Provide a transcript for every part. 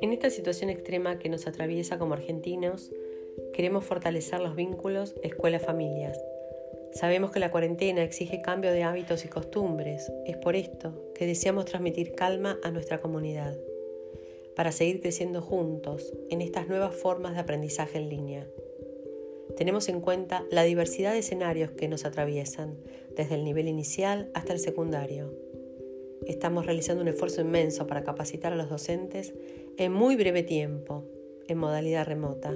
En esta situación extrema que nos atraviesa como argentinos, queremos fortalecer los vínculos escuela-familias. Sabemos que la cuarentena exige cambio de hábitos y costumbres. Es por esto que deseamos transmitir calma a nuestra comunidad, para seguir creciendo juntos en estas nuevas formas de aprendizaje en línea. Tenemos en cuenta la diversidad de escenarios que nos atraviesan, desde el nivel inicial hasta el secundario. Estamos realizando un esfuerzo inmenso para capacitar a los docentes en muy breve tiempo, en modalidad remota.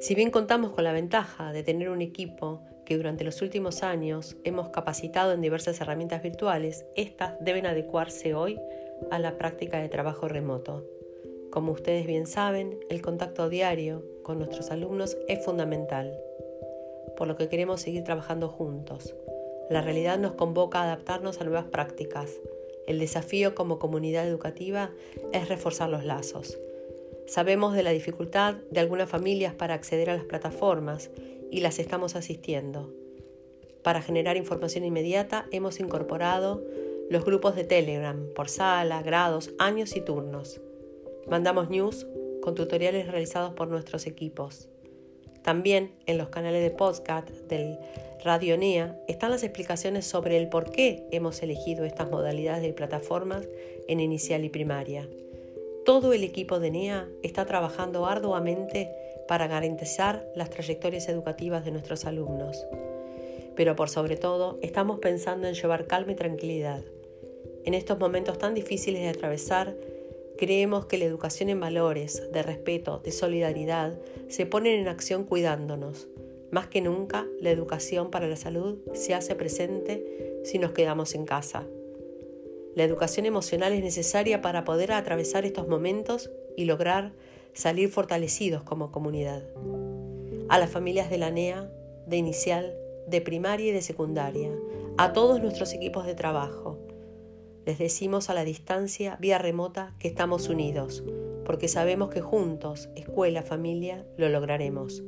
Si bien contamos con la ventaja de tener un equipo que durante los últimos años hemos capacitado en diversas herramientas virtuales, estas deben adecuarse hoy a la práctica de trabajo remoto. Como ustedes bien saben, el contacto diario con nuestros alumnos es fundamental, por lo que queremos seguir trabajando juntos. La realidad nos convoca a adaptarnos a nuevas prácticas. El desafío como comunidad educativa es reforzar los lazos. Sabemos de la dificultad de algunas familias para acceder a las plataformas y las estamos asistiendo. Para generar información inmediata hemos incorporado los grupos de Telegram por sala, grados, años y turnos. Mandamos news con tutoriales realizados por nuestros equipos. También en los canales de podcast del Radio NEA están las explicaciones sobre el por qué hemos elegido estas modalidades de plataformas en inicial y primaria. Todo el equipo de NEA está trabajando arduamente para garantizar las trayectorias educativas de nuestros alumnos. Pero por sobre todo, estamos pensando en llevar calma y tranquilidad. En estos momentos tan difíciles de atravesar, Creemos que la educación en valores, de respeto, de solidaridad, se ponen en acción cuidándonos. Más que nunca, la educación para la salud se hace presente si nos quedamos en casa. La educación emocional es necesaria para poder atravesar estos momentos y lograr salir fortalecidos como comunidad. A las familias de la NEA, de inicial, de primaria y de secundaria, a todos nuestros equipos de trabajo, les decimos a la distancia, vía remota, que estamos unidos, porque sabemos que juntos, escuela, familia, lo lograremos,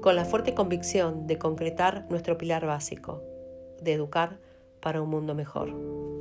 con la fuerte convicción de concretar nuestro pilar básico, de educar para un mundo mejor.